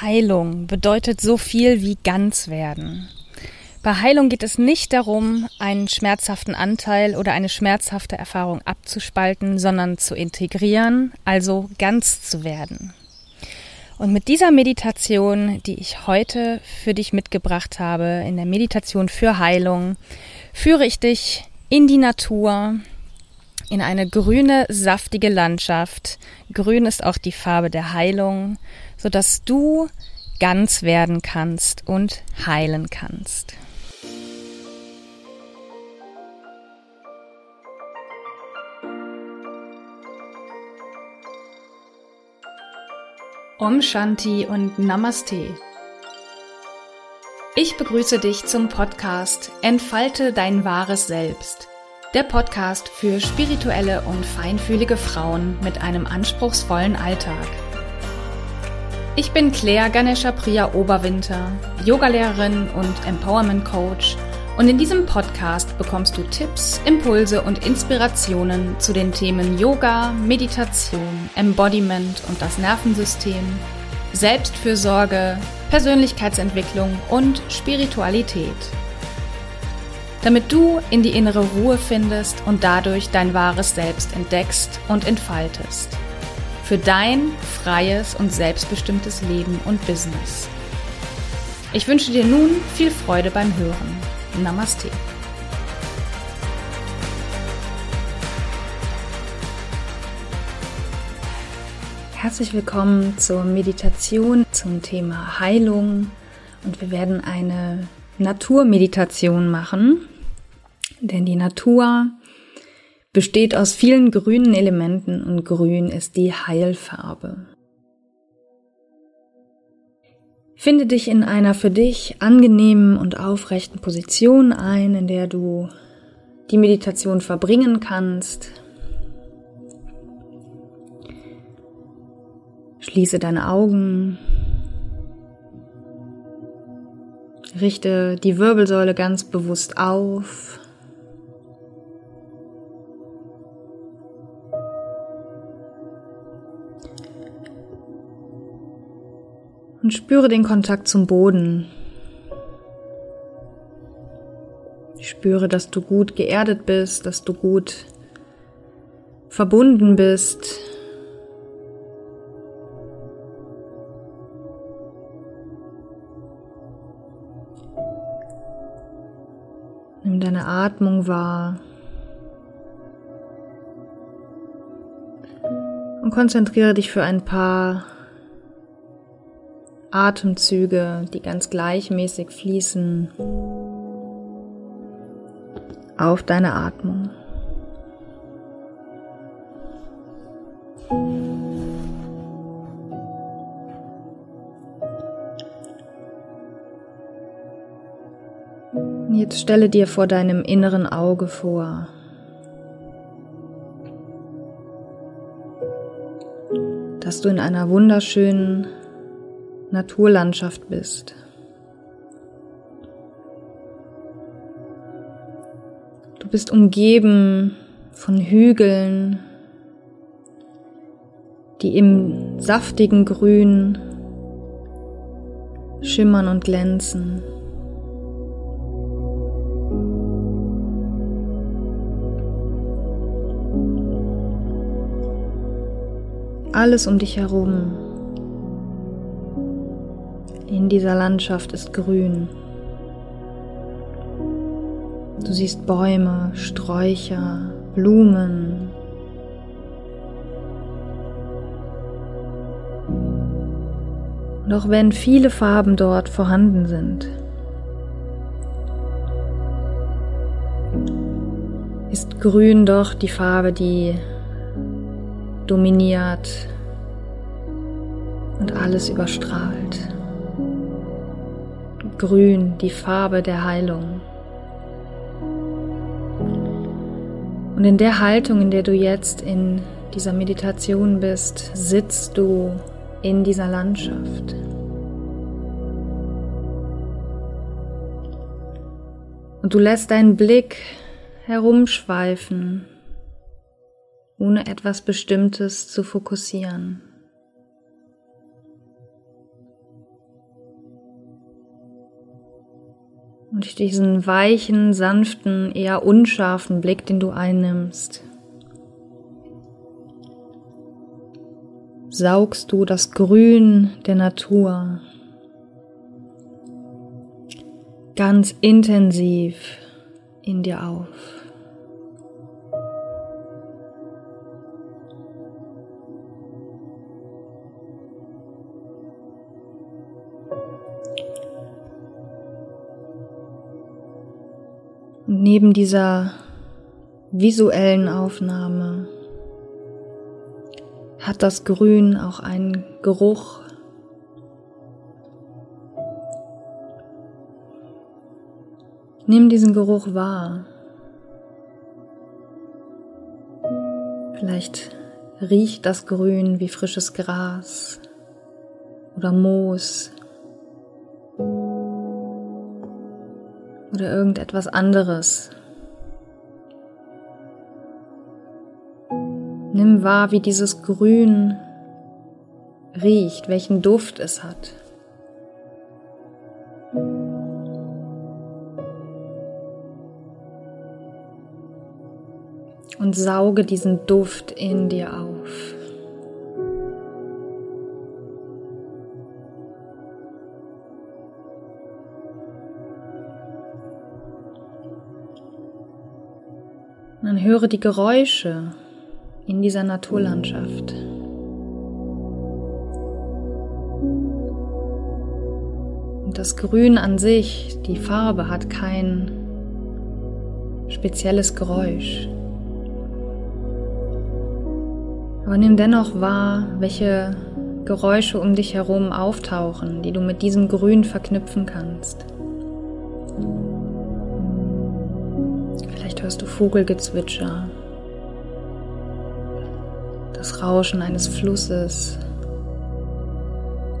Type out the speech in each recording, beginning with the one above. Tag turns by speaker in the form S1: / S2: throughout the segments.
S1: Heilung bedeutet so viel wie ganz werden. Bei Heilung geht es nicht darum, einen schmerzhaften Anteil oder eine schmerzhafte Erfahrung abzuspalten, sondern zu integrieren, also ganz zu werden. Und mit dieser Meditation, die ich heute für dich mitgebracht habe, in der Meditation für Heilung, führe ich dich in die Natur, in eine grüne, saftige Landschaft. Grün ist auch die Farbe der Heilung, sodass du ganz werden kannst und heilen kannst. Om Shanti und Namaste. Ich begrüße dich zum Podcast Entfalte dein wahres Selbst der Podcast für spirituelle und feinfühlige Frauen mit einem anspruchsvollen Alltag. Ich bin Claire Ganesha Priya Oberwinter, Yogalehrerin und Empowerment Coach und in diesem Podcast bekommst du Tipps, Impulse und Inspirationen zu den Themen Yoga, Meditation, Embodiment und das Nervensystem, Selbstfürsorge, Persönlichkeitsentwicklung und Spiritualität damit du in die innere Ruhe findest und dadurch dein wahres Selbst entdeckst und entfaltest. Für dein freies und selbstbestimmtes Leben und Business. Ich wünsche dir nun viel Freude beim Hören. Namaste. Herzlich willkommen zur Meditation zum Thema Heilung und wir werden eine Naturmeditation machen. Denn die Natur besteht aus vielen grünen Elementen und grün ist die Heilfarbe. Finde dich in einer für dich angenehmen und aufrechten Position ein, in der du die Meditation verbringen kannst. Schließe deine Augen. Richte die Wirbelsäule ganz bewusst auf. Und spüre den Kontakt zum Boden. spüre, dass du gut geerdet bist, dass du gut verbunden bist. Nimm deine Atmung wahr. Und konzentriere dich für ein paar Atemzüge, die ganz gleichmäßig fließen, auf deine Atmung. Jetzt stelle dir vor deinem inneren Auge vor, dass du in einer wunderschönen Naturlandschaft bist. Du bist umgeben von Hügeln, die im saftigen Grün schimmern und glänzen. Alles um dich herum in dieser Landschaft ist grün. Du siehst Bäume, Sträucher, Blumen. Auch wenn viele Farben dort vorhanden sind, ist Grün doch die Farbe, die dominiert und alles überstrahlt. Grün, die Farbe der Heilung. Und in der Haltung, in der du jetzt in dieser Meditation bist, sitzt du in dieser Landschaft. Und du lässt deinen Blick herumschweifen, ohne etwas Bestimmtes zu fokussieren. Und diesen weichen, sanften, eher unscharfen Blick, den du einnimmst, saugst du das Grün der Natur ganz intensiv in dir auf. Neben dieser visuellen Aufnahme hat das Grün auch einen Geruch. Nimm diesen Geruch wahr. Vielleicht riecht das Grün wie frisches Gras oder Moos oder irgendetwas anderes. Nimm wahr, wie dieses Grün riecht, welchen Duft es hat. Und sauge diesen Duft in dir auf. Dann höre die Geräusche in dieser Naturlandschaft. Und das Grün an sich, die Farbe, hat kein spezielles Geräusch. Aber nimm dennoch wahr, welche Geräusche um dich herum auftauchen, die du mit diesem Grün verknüpfen kannst. Hörst du Vogelgezwitscher, das Rauschen eines Flusses,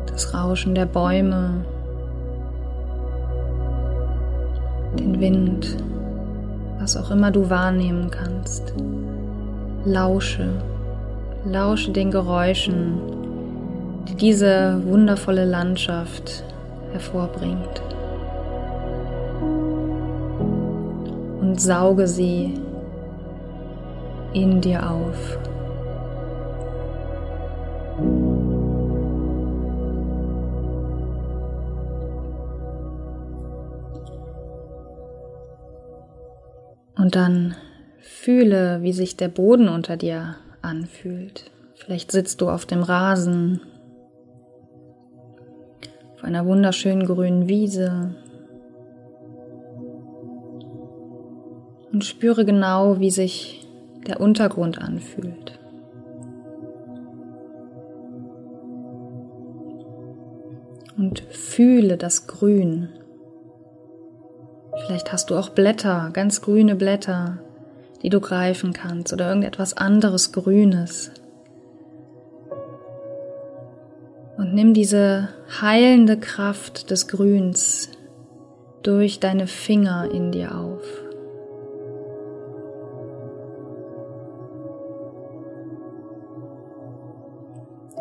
S1: das Rauschen der Bäume, den Wind, was auch immer du wahrnehmen kannst. Lausche, lausche den Geräuschen, die diese wundervolle Landschaft hervorbringt. Und sauge sie in dir auf. Und dann fühle, wie sich der Boden unter dir anfühlt. Vielleicht sitzt du auf dem Rasen, auf einer wunderschönen grünen Wiese und spüre genau, wie sich der Untergrund anfühlt. Und fühle das Grün. Vielleicht hast du auch Blätter, ganz grüne Blätter, die du greifen kannst oder irgendetwas anderes Grünes. Und nimm diese heilende Kraft des Grüns durch deine Finger in dir auf.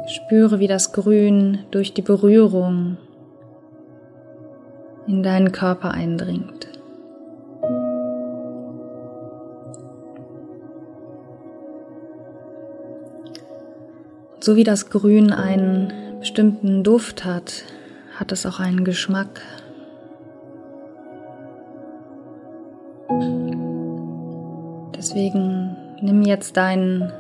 S1: Spüre, wie das Grün durch die Berührung in deinen Körper eindringt. so wie das Grün einen bestimmten Duft hat, hat es auch einen Geschmack. Deswegen nimm jetzt deinen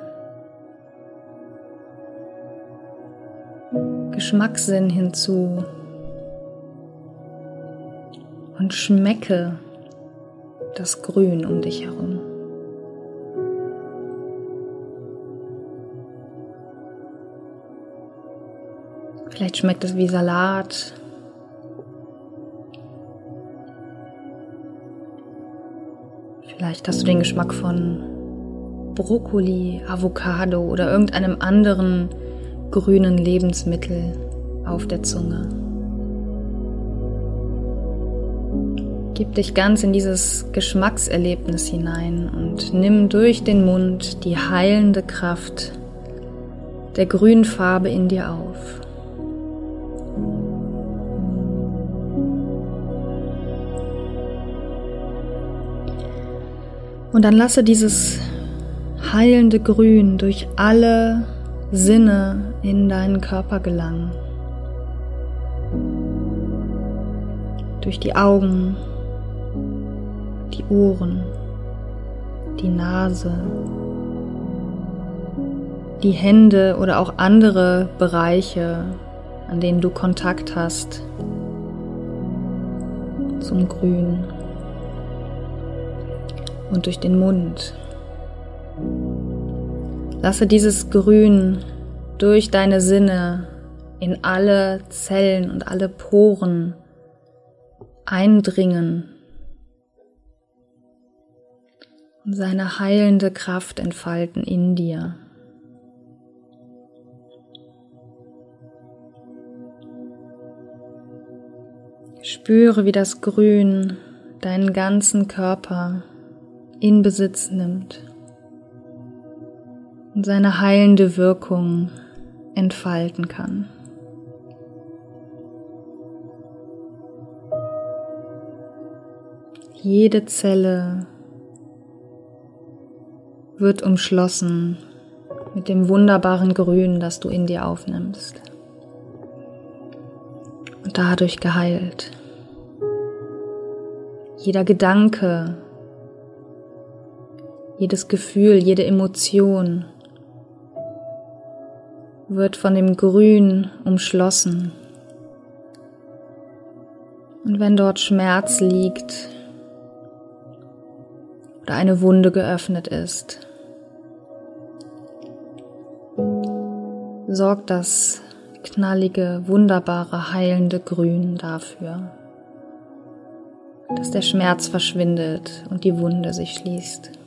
S1: Geschmackssinn hinzu und schmecke das Grün um dich herum. Vielleicht schmeckt es wie Salat. Vielleicht hast du den Geschmack von Brokkoli, Avocado oder irgendeinem anderen grünen Lebensmittel auf der Zunge. Gib dich ganz in dieses Geschmackserlebnis hinein und nimm durch den Mund die heilende Kraft der grünen Farbe in dir auf. Und dann lasse dieses heilende Grün durch alle Sinne in deinen Körper gelangen. Durch die Augen, die Ohren, die Nase, die Hände oder auch andere Bereiche, an denen du Kontakt hast zum Grün und durch den Mund. Lasse dieses Grün durch deine Sinne in alle Zellen und alle Poren eindringen und seine heilende Kraft entfalten in dir. Spüre, wie das Grün deinen ganzen Körper in Besitz nimmt und seine heilende Wirkung entfalten kann. Jede Zelle wird umschlossen mit dem wunderbaren Grün, das du in dir aufnimmst und dadurch geheilt. Jeder Gedanke, jedes Gefühl, jede Emotion wird von dem Grün umschlossen. Und wenn dort Schmerz liegt oder eine Wunde geöffnet ist, sorgt das knallige, wunderbare, heilende Grün dafür, dass der Schmerz verschwindet und die Wunde sich schließt.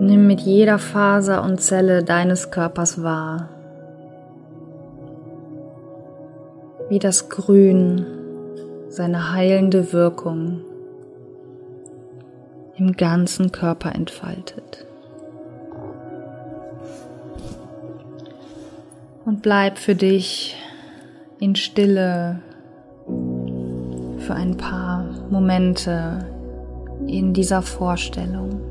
S1: Nimm mit jeder Faser und Zelle deines Körpers wahr, wie das Grün seine heilende Wirkung im ganzen Körper entfaltet. Und bleib für dich in Stille für ein paar Momente in dieser Vorstellung.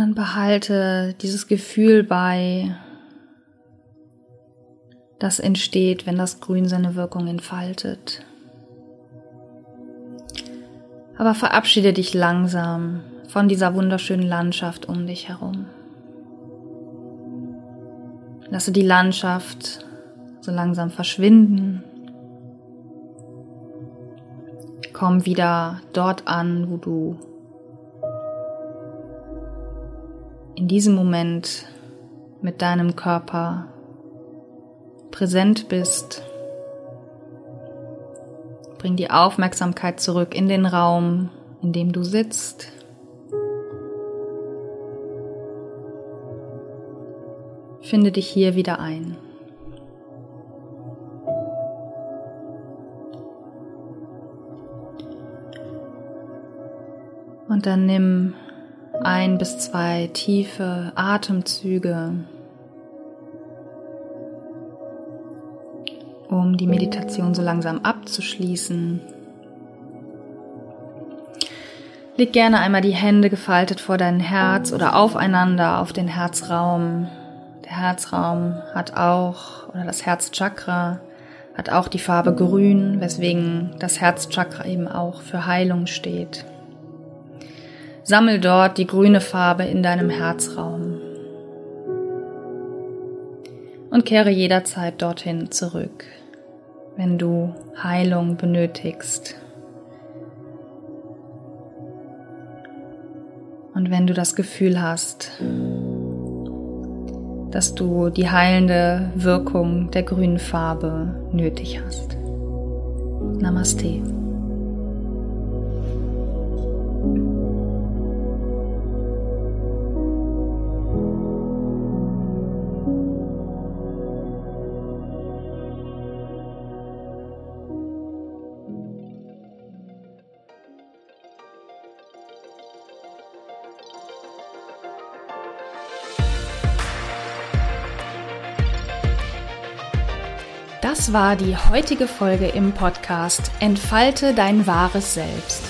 S1: Dann behalte dieses Gefühl bei, das entsteht, wenn das Grün seine Wirkung entfaltet. Aber verabschiede dich langsam von dieser wunderschönen Landschaft um dich herum. Lasse die Landschaft so langsam verschwinden. Komm wieder dort an, wo du in diesem Moment mit deinem Körper präsent bist. Bring die Aufmerksamkeit zurück in den Raum, in dem du sitzt. Finde dich hier wieder ein. Und dann nimm ein bis zwei tiefe Atemzüge, um die Meditation so langsam abzuschließen. Leg gerne einmal die Hände gefaltet vor dein Herz oder aufeinander auf den Herzraum. Der Herzraum hat auch, oder das Herzchakra hat auch die Farbe grün, weswegen das Herzchakra eben auch für Heilung steht. Sammel dort die grüne Farbe in deinem Herzraum und kehre jederzeit dorthin zurück, wenn du Heilung benötigst. Und wenn du das Gefühl hast, dass du die heilende Wirkung der grünen Farbe nötig hast. Namaste. Das war die heutige Folge im Podcast Entfalte dein wahres Selbst.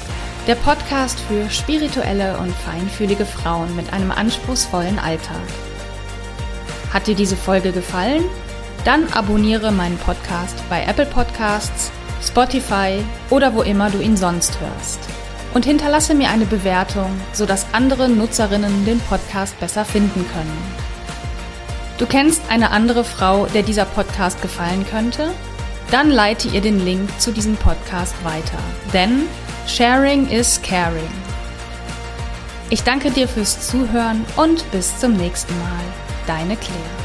S1: Der Podcast für spirituelle und feinfühlige Frauen mit einem anspruchsvollen Alltag. Hat dir diese Folge gefallen? Dann abonniere meinen Podcast bei Apple Podcasts, Spotify oder wo immer du ihn sonst hörst. Und hinterlasse mir eine Bewertung, sodass andere Nutzerinnen den Podcast besser finden können. Du kennst eine andere Frau, der dieser Podcast gefallen könnte? Dann leite ihr den Link zu diesem Podcast weiter. Denn Sharing is Caring. Ich danke dir fürs Zuhören und bis zum nächsten Mal. Deine Claire.